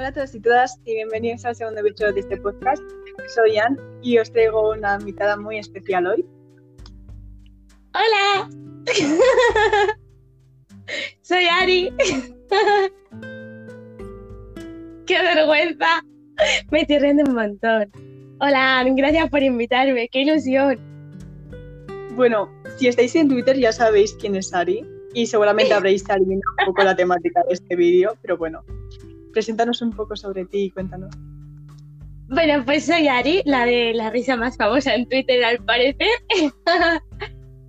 Hola a todos y todas y bienvenidos al segundo episodio de este podcast. Soy Ann y os traigo una invitada muy especial hoy. ¡Hola! Soy Ari. ¡Qué vergüenza! Me estoy riendo un montón. Hola, Ann, gracias por invitarme. ¡Qué ilusión! Bueno, si estáis en Twitter ya sabéis quién es Ari y seguramente habréis adivinado un poco la temática de este vídeo, pero bueno, preséntanos un poco sobre ti y cuéntanos. Bueno, pues soy Ari, la de la risa más famosa en Twitter al parecer.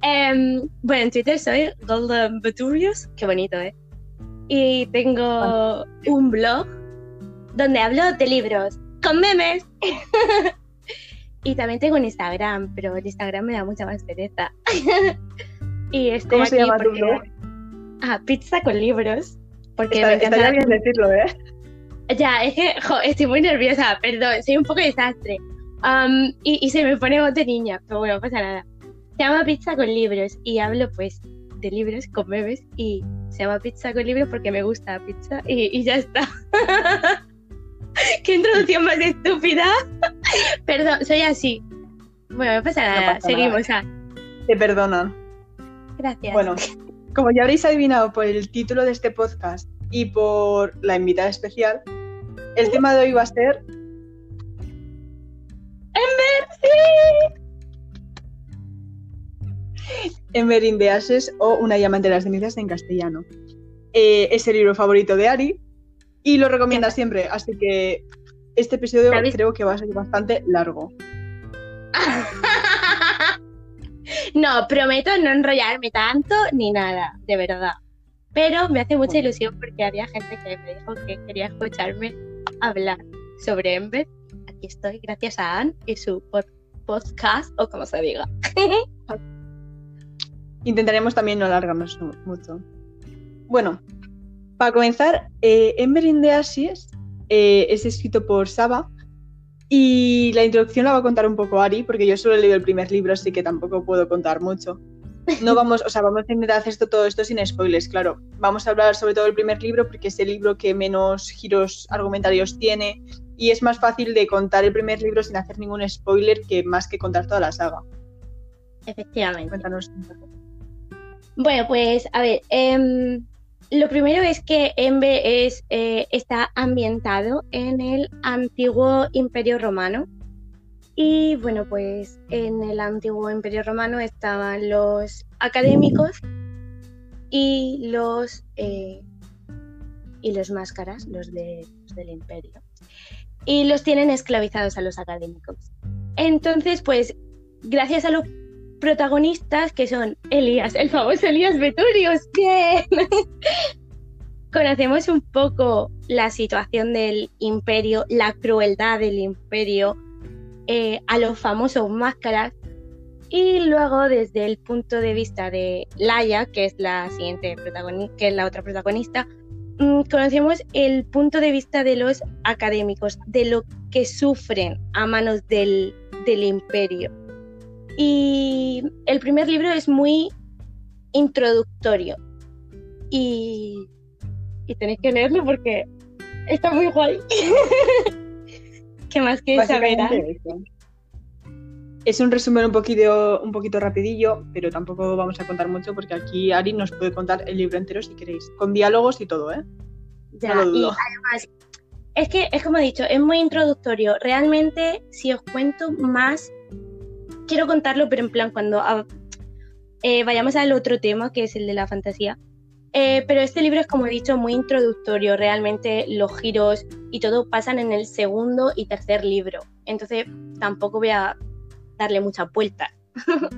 Em, bueno, en Twitter soy Golden Beturius, qué bonito, ¿eh? Y tengo un blog donde hablo de libros, con memes. y también tengo un Instagram, pero el Instagram me da mucha más pereza. y estoy ¿Cómo se llama tu blog? Ah, pizza con libros. Porque Está, me encanta bien decirlo, ¿eh? Ya, es que jo, estoy muy nerviosa, perdón, soy un poco desastre. Am, y, y se me pone voz de niña, pero bueno, no pasa nada. Se llama Pizza con libros y hablo pues de libros con bebés y se llama Pizza con libros porque me gusta la pizza y, y ya está. ¿Qué introducción más estúpida? perdón, soy así. Bueno, no pasa nada, pasa seguimos. ah. Te perdonan. Gracias. Bueno, como ya habréis adivinado por el título de este podcast y por la invitada especial, el tema de hoy va a ser Ember in the Ashes o Una llama entre las cenizas en castellano. Eh, es el libro favorito de Ari y lo recomienda siempre, así que este episodio creo que va a ser bastante largo. no, prometo no enrollarme tanto ni nada, de verdad. Pero me hace mucha ilusión porque había gente que me dijo que quería escucharme hablar sobre Ember. Aquí estoy, gracias a Anne y su pod- podcast, o como se diga. Intentaremos también no alargarnos mu- mucho. Bueno, para comenzar, eh, Ember in the Ashes eh, es escrito por Saba y la introducción la va a contar un poco Ari, porque yo solo he leído el primer libro, así que tampoco puedo contar mucho. No vamos, o sea, vamos a intentar hacer esto, todo esto sin spoilers, claro. Vamos a hablar sobre todo del primer libro porque es el libro que menos giros argumentarios tiene y es más fácil de contar el primer libro sin hacer ningún spoiler que más que contar toda la saga. Efectivamente. Cuéntanos un poco. Bueno, pues a ver, em, lo primero es que Ember es, eh, está ambientado en el antiguo Imperio Romano. Y bueno, pues en el antiguo Imperio Romano estaban los académicos y los, eh, y los máscaras, los, de, del imperio. Y los tienen esclavizados a los académicos. Entonces, pues, gracias a los protagonistas que son Elías, el famoso Elías Beturius. ¡Bien! Conocemos un poco la situación del imperio, la crueldad del imperio, eh, a los famosos máscaras. Y luego, desde el punto de vista de Laia, que es la siguiente protagonista, que es la otra protagonista, mm, conocemos el punto de vista de los académicos, de lo que sufren a manos del, del imperio. Y el primer libro es muy introductorio. Y, y tenéis que leerlo porque está muy guay. ¿Qué más quieres saber? Es un resumen un poquito, un poquito rapidillo, pero tampoco vamos a contar mucho porque aquí Ari nos puede contar el libro entero si queréis, con diálogos y todo, ¿eh? Ya, No lo y además, es que es como he dicho, es muy introductorio. Realmente, si os cuento más, quiero contarlo, pero en plan cuando ah, eh, vayamos al otro tema, que es el de la fantasía. Eh, pero este libro es, como he dicho, muy introductorio. Realmente los giros y todo pasan en el segundo y tercer libro. Entonces tampoco voy a darle mucha vuelta.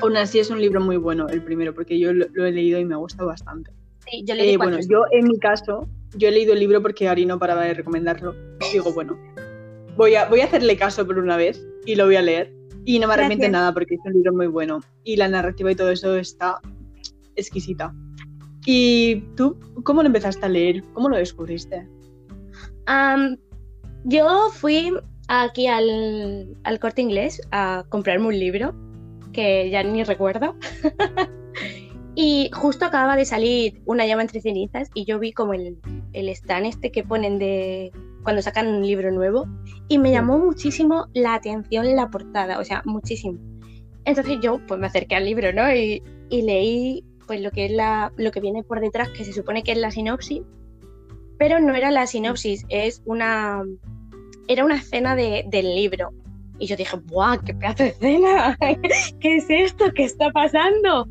Aún así es un libro muy bueno, el primero, porque yo lo, lo he leído y me ha gustado bastante. Sí, yo le di Eh, bueno, yo en mi caso, yo he leído el libro porque Ari no paraba de recomendarlo. Digo, bueno, voy a, voy a hacerle caso por una vez y lo voy a leer. Y no me arrepiento nada porque es un libro muy bueno. Y la narrativa y todo eso está exquisita. ¿Y tú cómo lo empezaste a leer? ¿Cómo lo descubriste? Yo fui aquí al, al corte inglés a comprarme un libro que ya ni recuerdo. y justo acababa de salir Una llama entre cenizas y yo vi como el, el stand este que ponen de cuando sacan un libro nuevo y me llamó muchísimo la atención la portada, o sea, muchísimo. Entonces yo pues me acerqué al libro, ¿no? Y, leí pues lo que es la, lo que viene por detrás, que se supone que es la sinopsis, pero no era la sinopsis, es una era una escena de, del libro. Y yo dije, ¡buah, qué pedazo de escena! ¿Qué es esto? ¿Qué está pasando?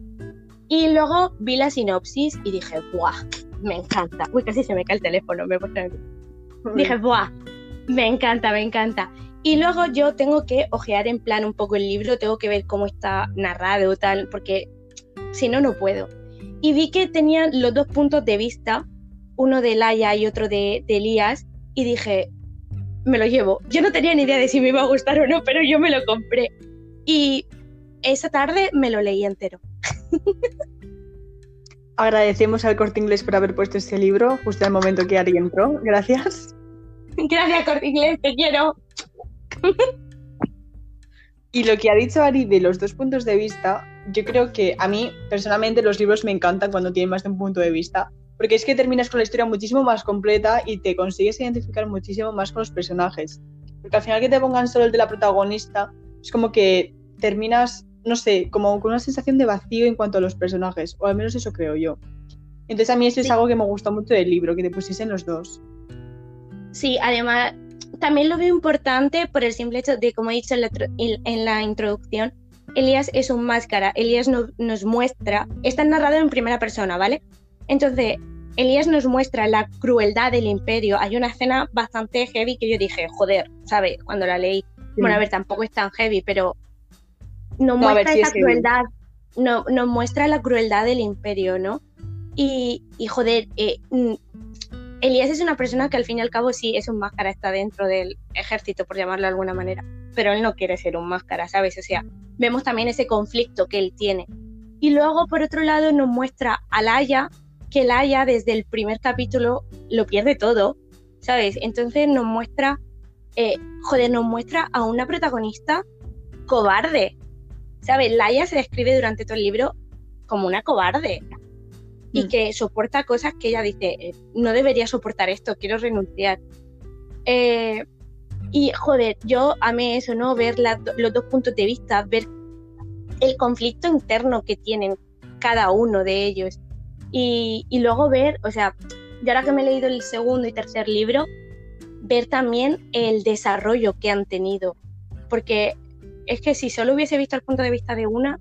Y luego vi la sinopsis y dije, ¡buah! Me encanta. Uy, casi se me cae el teléfono, me Dije, ¡buah! Me encanta, me encanta. Y luego yo tengo que ojear en plan un poco el libro, tengo que ver cómo está narrado tal, porque si no, no puedo. Y vi que tenía los dos puntos de vista, uno de Laia y otro de, de Elías, y dije, me lo llevo. Yo no tenía ni idea de si me iba a gustar o no, pero yo me lo compré. Y esa tarde me lo leí entero. Agradecemos al Corte Inglés por haber puesto este libro justo el momento que Ari entró. Gracias. Gracias, Corte Inglés, te quiero. y lo que ha dicho Ari de los dos puntos de vista, yo creo que a mí personalmente los libros me encantan cuando tienen más de un punto de vista, porque es que terminas con la historia muchísimo más completa y te consigues identificar muchísimo más con los personajes. Porque al final que te pongan solo el de la protagonista, es como que terminas no sé, como con una sensación de vacío en cuanto a los personajes, o al menos eso creo yo. Entonces a mí eso es algo que me gusta mucho del libro, que te pusiesen los dos. Sí, además también lo veo importante por el simple hecho de, como he dicho en la, introducción, Elías es un máscara, Elías nos muestra, está narrado en primera persona, ¿vale? Entonces, Elías nos muestra la crueldad del imperio. Hay una escena bastante heavy que yo dije, joder, ¿sabes? Cuando la leí. Bueno, a ver, tampoco es tan heavy, pero nos muestra esa crueldad, no, nos muestra la crueldad del imperio, ¿no? Y, y joder, eh, mm, Elías es una persona que al fin y al cabo sí es un máscara, está dentro del ejército, por llamarlo de alguna manera, pero él no quiere ser un máscara, ¿sabes? O sea, vemos también ese conflicto que él tiene. Y luego, por otro lado, nos muestra a Laia, que Laia desde el primer capítulo lo pierde todo, ¿sabes? Entonces nos muestra, eh, joder, nos muestra a una protagonista cobarde, ¿sabes? Laia se describe durante todo el libro como una cobarde y mm. que soporta cosas que ella dice, eh, no debería soportar esto, quiero renunciar. Eh, y joder, yo amé eso, ¿no? Ver los dos puntos de vista, ver el conflicto interno que tienen cada uno de ellos. Y, y luego ver, o sea, yo ahora que me he leído el segundo y tercer libro, ver también el desarrollo que han tenido. Porque es que si solo hubiese visto el punto de vista de una,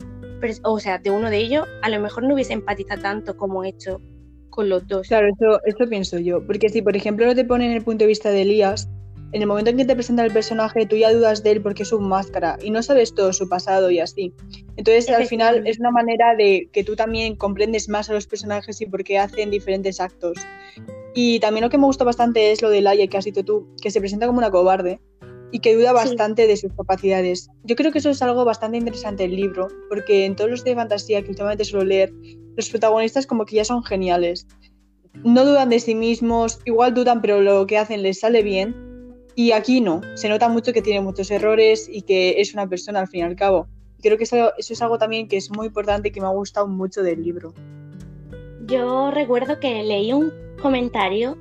o sea, de uno de ellos, a lo mejor no hubiese empatizado tanto como he hecho con los dos. Claro, eso, eso pienso yo. Porque si, por ejemplo, no te ponen el punto de vista de Elías, en el momento en que te presenta el personaje, tú ya dudas de él porque es un máscara y no sabes todo su pasado y así. Entonces, al final, es una manera de que tú también comprendes más a los personajes y por qué hacen diferentes actos. Y también lo que me gusta bastante es lo de Laia que has dicho tú, que se presenta como una cobarde y que duda bastante de sus capacidades. Yo creo que eso es algo bastante interesante del libro, porque en todos los de fantasía que últimamente suelo leer, los protagonistas como que ya son geniales. No dudan de sí mismos, igual dudan, pero lo que hacen les sale bien. Y aquí no, se nota mucho que tiene muchos errores y que es una persona al fin y al cabo. Creo que eso, eso es algo también que es muy importante y que me ha gustado mucho del libro. Yo recuerdo que leí un comentario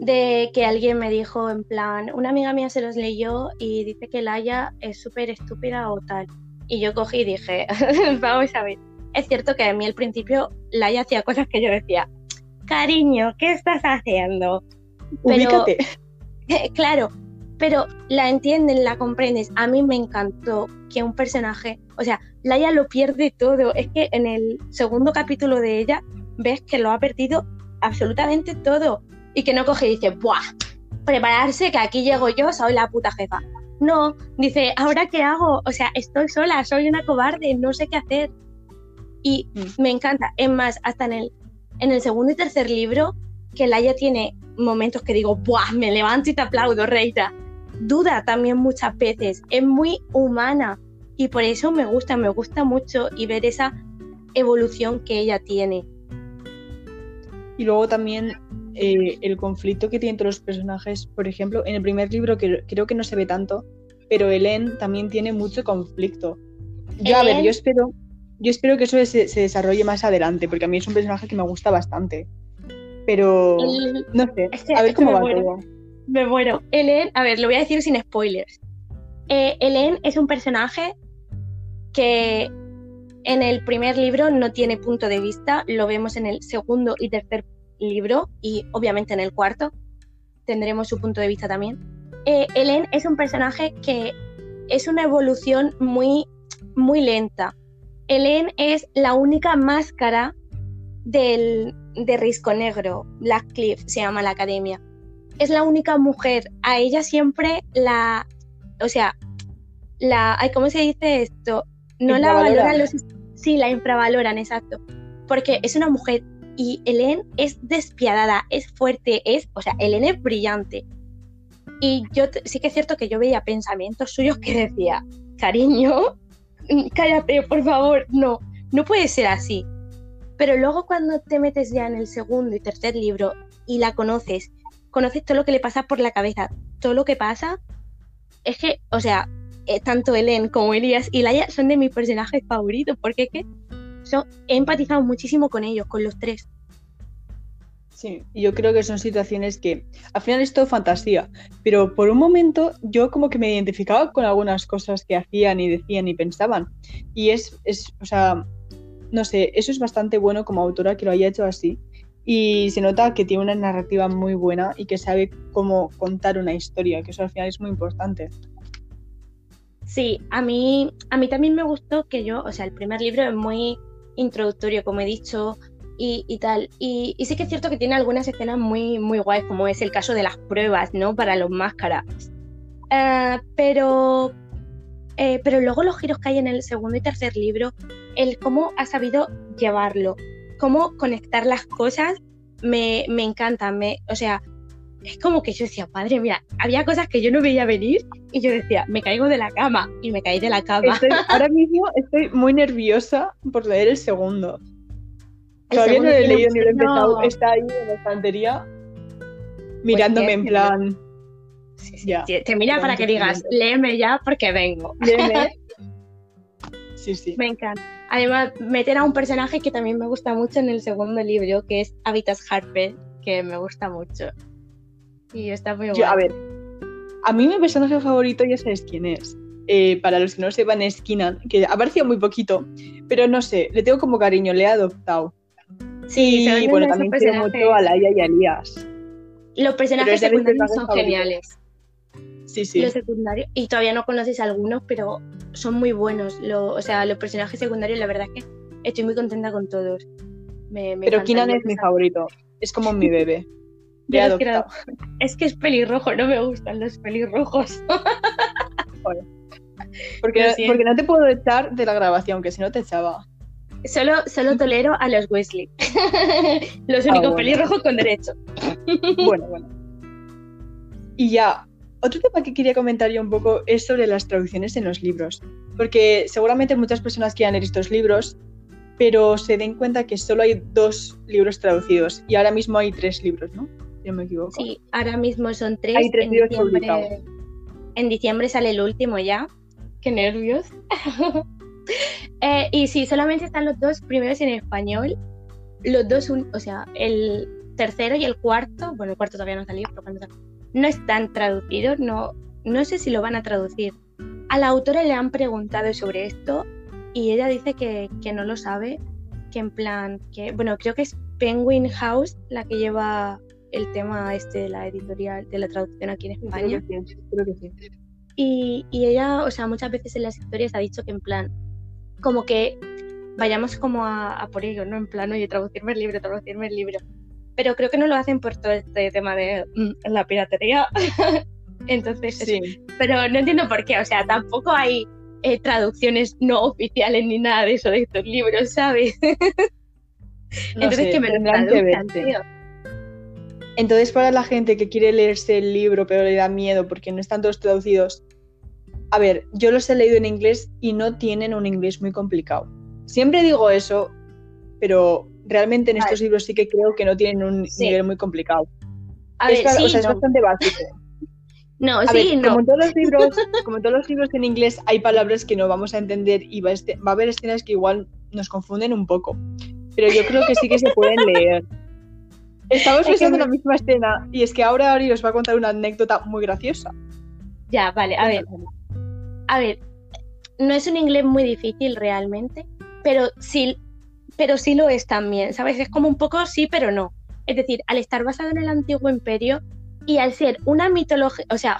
de que alguien me dijo en plan, una amiga mía se los leyó y dice que Laia es súper estúpida o tal. Y yo cogí y dije, vamos a ver, es cierto que a mí al principio Laia hacía cosas que yo decía, cariño, ¿qué estás haciendo? Pero, claro, pero la entienden, la comprendes. A mí me encantó que un personaje, o sea, Laia lo pierde todo. Es que en el segundo capítulo de ella ves que lo ha perdido absolutamente todo y que no coge y dice, ¡buah! Prepararse que aquí llego yo, soy la puta jefa. No, dice, ¿ahora qué hago? O sea, estoy sola, soy una cobarde, no sé qué hacer. Y mm. me encanta. Es más, hasta en el, en el segundo y tercer libro, que Laia tiene momentos que digo, ¡buah! Me levanto y te aplaudo, Reita. Duda también muchas veces, es muy humana y por eso me gusta, me gusta mucho y ver esa evolución que ella tiene. Y luego también eh, el conflicto que tienen todos los personajes. Por ejemplo, en el primer libro que creo que no se ve tanto, pero Helen también tiene mucho conflicto. Yo, a ver, yo espero, yo espero que eso se, desarrolle más adelante, porque a mí es un personaje que me gusta bastante. Pero no sé, a ver cómo va todo. Me muero. Ellen, a ver, lo voy a decir sin spoilers. Eh, es un personaje que en el primer libro no tiene punto de vista, lo vemos en el segundo y tercer libro y obviamente en el cuarto tendremos su punto de vista también. Eh, es un personaje que es una evolución muy, muy lenta. Helen es la única máscara del, de Risco Negro, Blackcliff se llama la academia. Es la única mujer. A ella siempre la. O sea, la. ¿Cómo se dice esto? No la valoran los. Sí, la infravaloran, exacto. Porque es una mujer y Helen es despiadada, es fuerte, es. O sea, Helen es brillante. Y yo sí que es cierto que yo veía pensamientos suyos que decía, cariño, cállate, por favor, no, no puede ser así. Pero luego cuando te metes ya en el segundo y tercer libro y la conoces, conoces todo lo que le pasa por la cabeza, todo lo que pasa, es que, o sea, eh, tanto Helen como Elias y Laia son de mis personajes favoritos, porque es que he empatizado muchísimo con ellos, con los tres. Sí, yo creo que son situaciones que al final es todo fantasía, pero por un momento yo como que me identificaba con algunas cosas que hacían y decían y pensaban. Y es, es o sea, no sé, eso es bastante bueno como autora que lo haya hecho así. Y se nota que tiene una narrativa muy buena y que sabe cómo contar una historia, que eso al final es muy importante. Sí, a mí, a mí también me gustó que yo, o sea, el primer libro es muy introductorio, como he dicho, y, tal. Y, sí que es cierto que tiene algunas escenas muy, muy guays, como es el caso de las pruebas, ¿no? Para los máscaras. Eh, pero, eh, pero luego los giros que hay en el segundo y tercer libro el cómo ha sabido llevarlo, cómo conectar las cosas, me, me encanta. Me, o sea, es como que yo decía, padre, mira, había cosas que yo no veía venir y yo decía, me caigo de la cama y me caí de la cama. ahora mismo estoy muy nerviosa por leer el segundo. Todavía no lo he leído ni lo he empezado. Está ahí en la estantería mirándome en plan. te mira para que digas, léeme ya porque vengo. Léeme. Sí, sí. Me encanta. Además, meter a un personaje que también me gusta mucho en el segundo libro, que es Habitas Harper, que me gusta mucho. Y está muy bueno. A ver, a mí mi personaje favorito ya sabes quién es. Eh, para los que no sepan, es Kinan, que apareció muy poquito, pero no sé, le tengo como cariño, le he adoptado. Sí, y bueno, también quiero mucho a Laia y a. Los personajes secundarios son geniales. Sí, sí. Los secundarios, y todavía no conoces algunos, pero son muy buenos. o sea, los personajes secundarios, la verdad es que estoy muy contenta con todos. pero Kinan es mi favorito. Es como mi bebé. es que es pelirrojo, no me gustan los pelirrojos. porque, porque no te puedo echar de la grabación, que si no te echaba. Solo, solo tolero a los Wesley. los ah, únicos pelirrojos con derecho. bueno, bueno. Y ya, otro tema que quería comentar yo un poco es sobre las traducciones en los libros, porque seguramente muchas personas quieran leer estos libros, pero se den cuenta que solo hay dos libros traducidos y ahora mismo hay tres libros, ¿no? Si no me equivoco. Sí, ahora mismo son tres. Hay tres libros publicados. En diciembre sale el último ya. Qué nervios. Eh, y sí, solamente están los dos primeros en español. Los dos, o sea, el tercero y el cuarto, bueno, el cuarto todavía no ha salido, pero cuando no están traducidos, no, no sé si lo van a traducir. A la autora le han preguntado sobre esto y ella dice que, que no lo sabe, que en plan, que, bueno, creo que es Penguin House la que lleva el tema este de la editorial, de la traducción aquí en España. Creo que sí, Y, y, ella, o sea, muchas veces en las historias ha dicho que en plan, como que vayamos como a, por ello, ¿no? En plan, oye, traducirme el libro, traducirme el libro. Pero creo que no lo hacen por todo este tema de mm, la piratería. Entonces, sí. pero no entiendo por qué, o sea, tampoco hay eh, traducciones no oficiales ni nada de eso de estos libros, ¿sabes? Entonces, que me lo traduzcan, tío. Entonces, para la gente que quiere leerse el libro pero le da miedo porque no están todos traducidos, a ver, yo los he leído en inglés y no tienen un inglés muy complicado. Siempre digo eso, pero realmente en estos libros sí que creo que no tienen un nivel muy complicado. A ver, sí, o sea, es bastante básico. No, sí, no. Como en, todos los libros, como en todos los libros en inglés hay palabras que no vamos a entender y va a, va a haber escenas que igual nos confunden un poco. Pero yo creo que sí que se pueden leer. Estamos pensando en la misma escena y es que ahora Ari os va a contar una anécdota muy graciosa. Ya, vale, a ver. A ver, no es un inglés muy difícil realmente, pero sí, pero sí lo es también, ¿sabes? Es como un poco sí, pero no. Es decir, al estar basado en el antiguo imperio y al ser una mitología, o sea,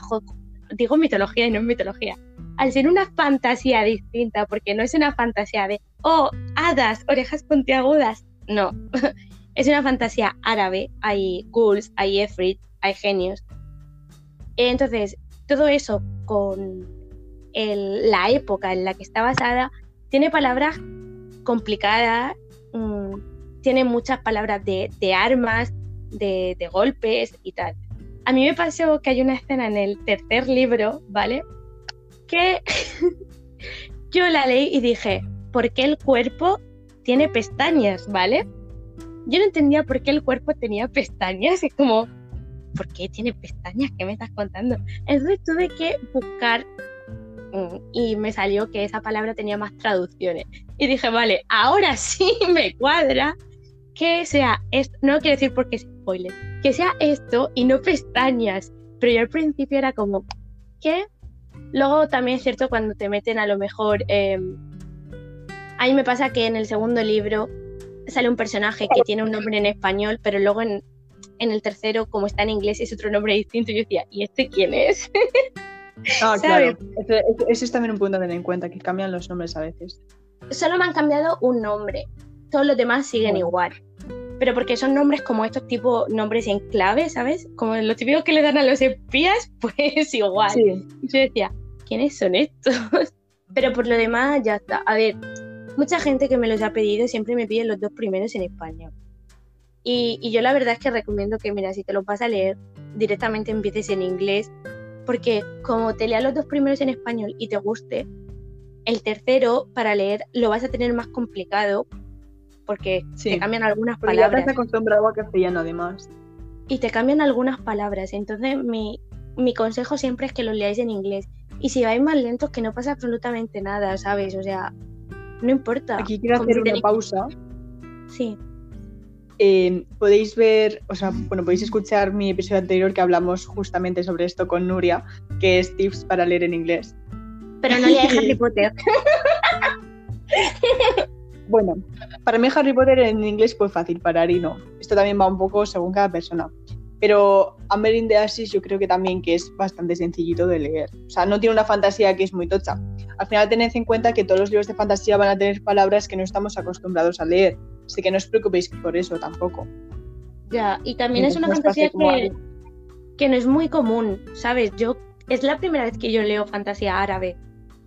digo mitología y no es mitología, al ser una fantasía distinta, porque no es una fantasía de, oh, hadas, orejas puntiagudas, no, es una fantasía árabe, hay ghouls, hay efrit, hay genios. Entonces, todo eso con la época en la que está basada, tiene palabras complicadas, mm, tiene muchas palabras de, armas, de, de, golpes y tal. A mí me pasó que hay una escena en el tercer libro, ¿vale? Que yo la leí y dije, ¿por qué el cuerpo tiene pestañas, ¿vale? Yo no entendía por qué el cuerpo tenía pestañas, es como, ¿por qué tiene pestañas? ¿Qué me estás contando? Entonces tuve que buscar mm, y me salió que esa palabra tenía más traducciones. Y dije, vale, ahora sí me cuadra que sea esto, no quiero decir porque es spoiler, que sea esto y no pestañas. Pero yo al principio era como, ¿qué? Luego también es cierto cuando te meten a lo mejor... Em, a mí me pasa que en el segundo libro sale un personaje que tiene un nombre en español, pero luego en, en el tercero, como está en inglés, es otro nombre distinto. Y yo decía, ¿y este quién es? Ah, claro. Ese, es también un punto a tener en cuenta, que cambian los nombres a veces. Solo me han cambiado un nombre. Todos los demás siguen igual. Pero porque son nombres como estos tipos nombres en clave, ¿sabes? Como los típicos que le dan a los espías, pues igual. Yo decía, ¿quiénes son estos? Pero por lo demás, ya está. A ver, mucha gente que me los ha pedido siempre me pide los dos primeros en español. Y, yo la verdad es que recomiendo que, mira, si te lo vas a leer, directamente empieces en inglés, porque como te leas los dos primeros en español y te guste, el tercero para leer lo vas a tener más complicado, porque te cambian algunas palabras. Ya te has acostumbrado a castellano además. Y te cambian algunas palabras, entonces mi, mi consejo siempre es que lo leáis en inglés. Y si vais más lentos, que no pasa absolutamente nada, ¿sabes? O sea, no importa. Aquí quiero hacer una pausa. Sí. Eh, podéis ver, o sea, bueno, podéis escuchar mi episodio anterior que hablamos justamente sobre esto con Nuria, que es tips para leer en inglés. Pero no leáis Harry Potter. bueno, para mí Harry Potter en inglés fue fácil, para Ari no. Esto también va un poco según cada persona. Pero Amber in the Ashes yo creo que también que es bastante sencillito de leer. O sea, no tiene una fantasía que es muy tocha. Al final tened en cuenta que todos los libros de fantasía van a tener palabras que no estamos acostumbrados a leer. Así que no os preocupéis por eso tampoco. Ya, y también es una fantasía que, que no es muy común, ¿sabes? Yo es la primera vez que yo leo fantasía árabe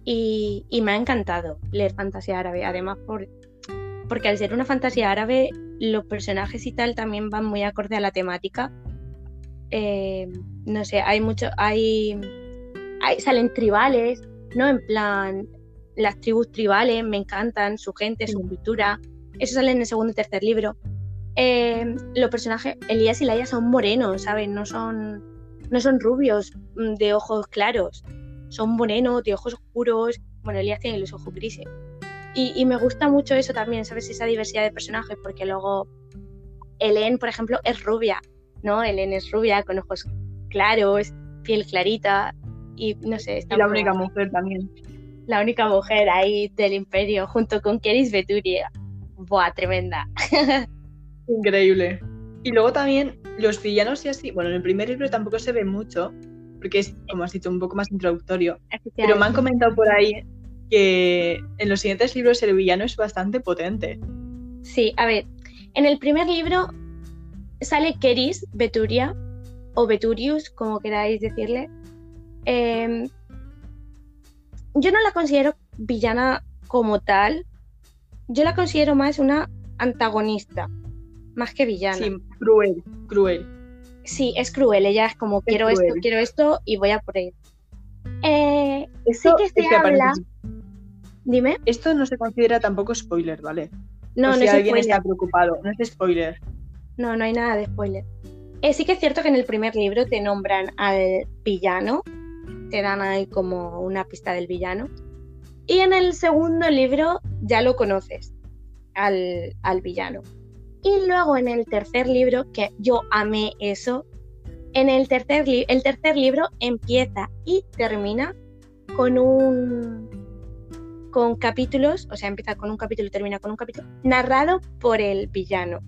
y, y me ha encantado leer fantasía árabe. Además, por, porque al ser una fantasía árabe, los personajes y tal también van muy acorde a la temática eh, no sé, hay mucho, hay, salen tribales, ¿no? En plan, las tribus tribales me encantan, su gente, su cultura. Eso sale en el segundo y tercer libro. Eh, los personajes, Elías y Laia son morenos, ¿sabes? No son, no son rubios mm, de ojos claros, son morenos de ojos oscuros. Bueno, Elías tiene los ojos grises. Y, y, me gusta mucho eso también, ¿sabes? Esa diversidad de personajes, porque luego Helen, por ejemplo, es rubia ¿no? Helen es rubia, con ojos claros, piel clarita y no sé. Está y la única mujer también. La única mujer ahí del imperio, junto con Keris Veturia. Buah, tremenda. Increíble. Y luego también los villanos y así, bueno, en el primer libro tampoco se ve mucho, porque es, como has dicho, un poco más introductorio. Pero me han comentado por ahí que en los siguientes libros el villano es bastante potente. Sí, a ver, en el primer libro sale Keris Veturia, o Veturius, como queráis decirle. Em, yo no la considero villana como tal. Yo la considero más una antagonista, más que villana. Sí, cruel, cruel. Sí, es cruel. Ella es como quiero esto, quiero esto y voy a por él. Eh, sí que se habla. Dime. Esto no se considera tampoco spoiler, ¿vale? No, no si alguien está preocupado, no es spoiler. No, no hay nada de spoiler. Eh, sí que es cierto que en el primer libro te nombran al villano, te dan ahí como una pista del villano. Y en el segundo libro ya lo conoces, al, al villano. Y luego en el tercer libro, que yo amé eso, en el tercer, el tercer libro empieza y termina con un con capítulos, o sea, empieza con un capítulo y termina con un capítulo, narrado por el villano.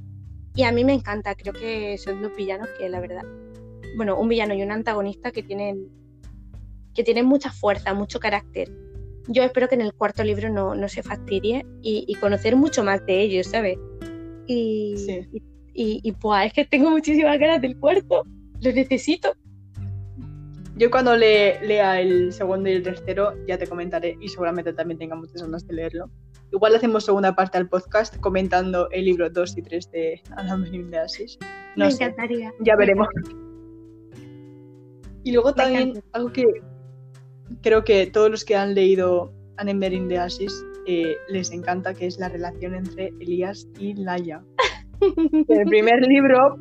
Y a mí me encanta, creo que son dos villanos que la verdad, bueno, un villano y un antagonista que tienen, que tienen mucha fuerza, mucho carácter. Yo espero que en el cuarto libro no, no se fastidie y, conocer mucho más de ellos, ¿sabes? Y, y, y, y pues, es que tengo muchísimas ganas del cuarto, lo necesito. Yo cuando le, lea el segundo y el tercero ya te comentaré y seguramente también tenga muchas ganas de leerlo. Igual hacemos segunda parte al podcast comentando el libro 2 y 3 de Ana de Asís. Me encantaría. Ya veremos. Y luego también algo que creo que todos los que han leído Annemarie de Asís eh, les encanta, que es la relación entre Elías y Laia. en el primer libro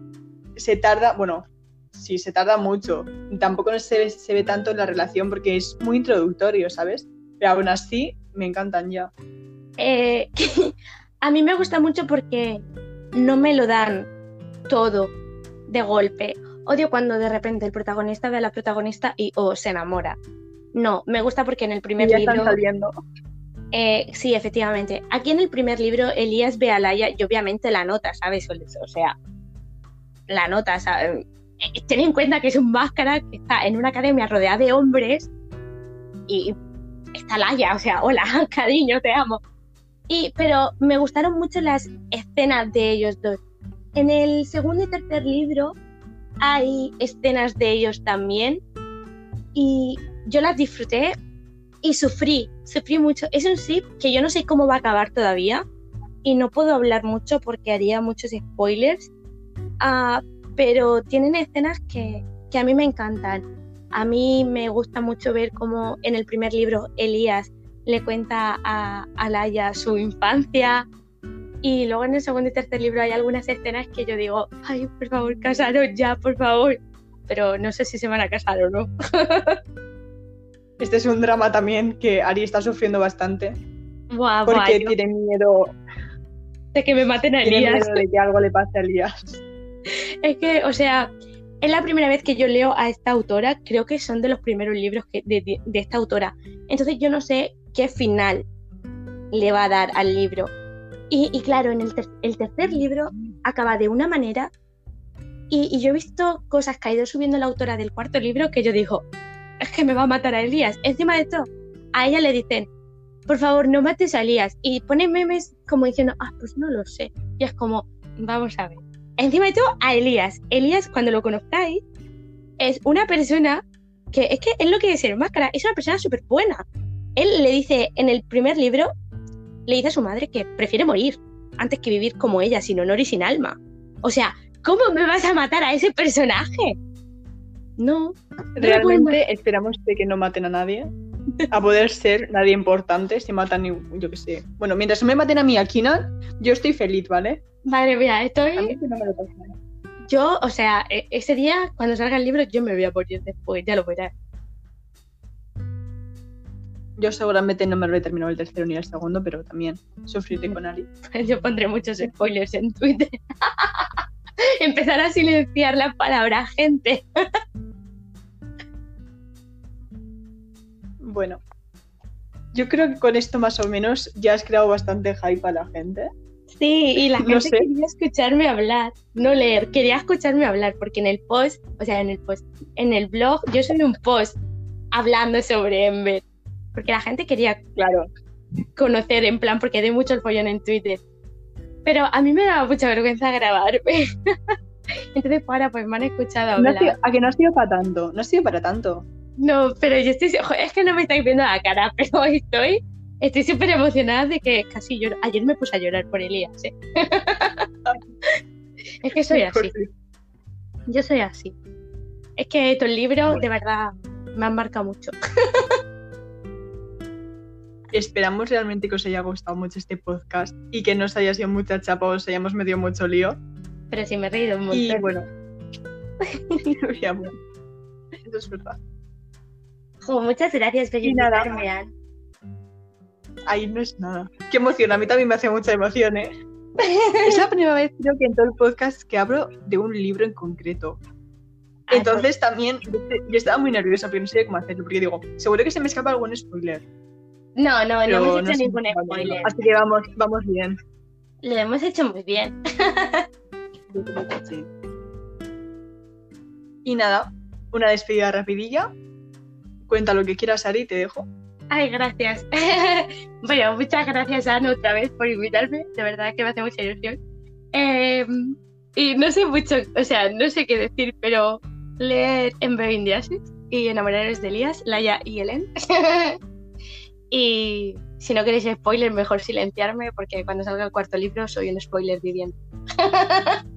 se tarda, bueno, sí, se tarda mucho. Tampoco se, se ve tanto en la relación porque es muy introductorio, ¿sabes? Pero aún así, me encantan ya. Eh, a mí me gusta mucho porque no me lo dan todo de golpe. Odio cuando de repente el protagonista ve a la protagonista y oh, se enamora. No, me gusta porque en el primer ya libro. Están saliendo. Eh, sí, efectivamente. Aquí en el primer libro, Elías ve a Laia y obviamente la nota, ¿sabes? O sea, la nota, ¿sabes? Eh, ten en cuenta que es un máscara que está en una academia rodeada de hombres y está Laia, o sea, hola, cariño, te amo. Y, pero me gustaron mucho las escenas de ellos dos. En el segundo y tercer libro hay escenas de ellos también y yo las disfruté y sufrí, sufrí mucho. Es un sí que yo no sé cómo va a acabar todavía y no puedo hablar mucho porque haría muchos spoilers, uh, pero tienen escenas que, que a mí me encantan. A mí me gusta mucho ver cómo en el primer libro Elías le cuenta a, a Laia su infancia y luego en el segundo y tercer libro hay algunas escenas que yo digo, ay, por favor, casaros ya, por favor. Pero no sé si se van a casar o no. este es un drama también que Ari está sufriendo bastante. Buah, porque tiene miedo de que me maten a Elías. Tiene miedo de que algo le pase a Elías es que, o sea, es la primera vez que yo leo a esta autora, creo que son de los primeros libros de, esta autora. Entonces yo no sé qué final le va a dar al libro. Y, claro, en el, tercer libro acaba de una manera y, yo he visto cosas que ha ido subiendo la autora del cuarto libro que yo digo, es que me va a matar a Elías. Encima de esto, a ella le dicen, por favor, no mates a Elías. Y pone memes como diciendo, ah, pues no lo sé. Y es como, vamos a ver encima de todo a Elías. Elías, cuando lo conozcáis, es una persona que es que es lo que dice el máscara, es una persona súper buena. Él le dice en el primer libro, le dice a su madre que prefiere morir antes que vivir como ella, sin honor y sin alma. O sea, ¿cómo me vas a matar a ese personaje? No. Realmente esperamos de que no maten a nadie. A poder ser nadie importante, si matan, yo qué sé. Bueno, mientras me maten a mí a yo estoy feliz, ¿vale? Madre mía, estoy. Yo, o sea, e, ese día, cuando salga el libro, yo me voy a morir después, ya lo verás. Yo seguramente no me lo he terminado el tercero ni el segundo, pero también sufriré con Ari. Yo pondré muchos spoilers en Twitter. Empezar a silenciar la palabra gente. bueno, yo creo que con esto más o menos ya has creado bastante hype a la gente. Sí, y la gente quería escucharme hablar, no leer, quería escucharme hablar, porque en el post, o sea, en el post, en el blog, yo soy un post hablando sobre Ember, porque la gente quería claro. conocer en plan, porque doy mucho el follón en Twitter. Pero a mí me daba mucha vergüenza grabarme. Entonces, para, pues me han escuchado hablar. a que no ha sido para tanto, no ha sido para tanto. No, pero yo estoy, es que no me estáis viendo la cara, pero estoy Estoy súper emocionada de que casi lloro. Ayer me puse a llorar por Elías, ¿eh? es que soy así. Yo soy así. Es que estos libros, de verdad, me han marcado mucho. Esperamos realmente que os haya gustado mucho este podcast y que no os haya sido mucha chapa o os hayamos metido mucho lío. Pero sí me he reído un montón. Y bueno. Eso es verdad. muchas gracias por invitarme, ahí no es nada. Qué emoción, a mí también me hace mucha emoción, ¿eh? Es la primera vez creo que en todo el podcast que hablo de un libro en concreto. Ah, Entonces también yo yo estaba muy nerviosa, pero no sabía cómo hacerlo, porque digo, seguro que se me escapa algún spoiler. No, no, no hemos hecho ningún spoiler. Así que vamos, vamos bien. Lo hemos hecho muy bien. Sí. Y nada, una despedida rapidilla. Cuenta lo que quieras, Ari, y te dejo. Ay, gracias. bueno, muchas gracias, Ana, otra vez por invitarme. De verdad que me hace mucha ilusión. Eh, y no sé mucho, o sea, no sé qué decir, pero leer en Indiasis y enamoraros de Elías, Laia y Helen. y si no queréis spoiler, mejor silenciarme, porque cuando salga el cuarto libro soy un spoiler viviente.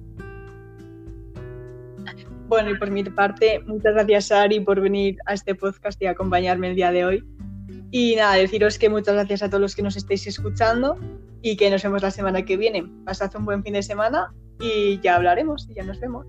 Bueno, y por mi parte, muchas gracias, Ari, por venir a este podcast y acompañarme el día de hoy. Y nada, deciros que muchas gracias a todos los que nos estéis escuchando y que nos vemos la semana que viene. Pasad un buen fin de semana y ya hablaremos y ya nos vemos.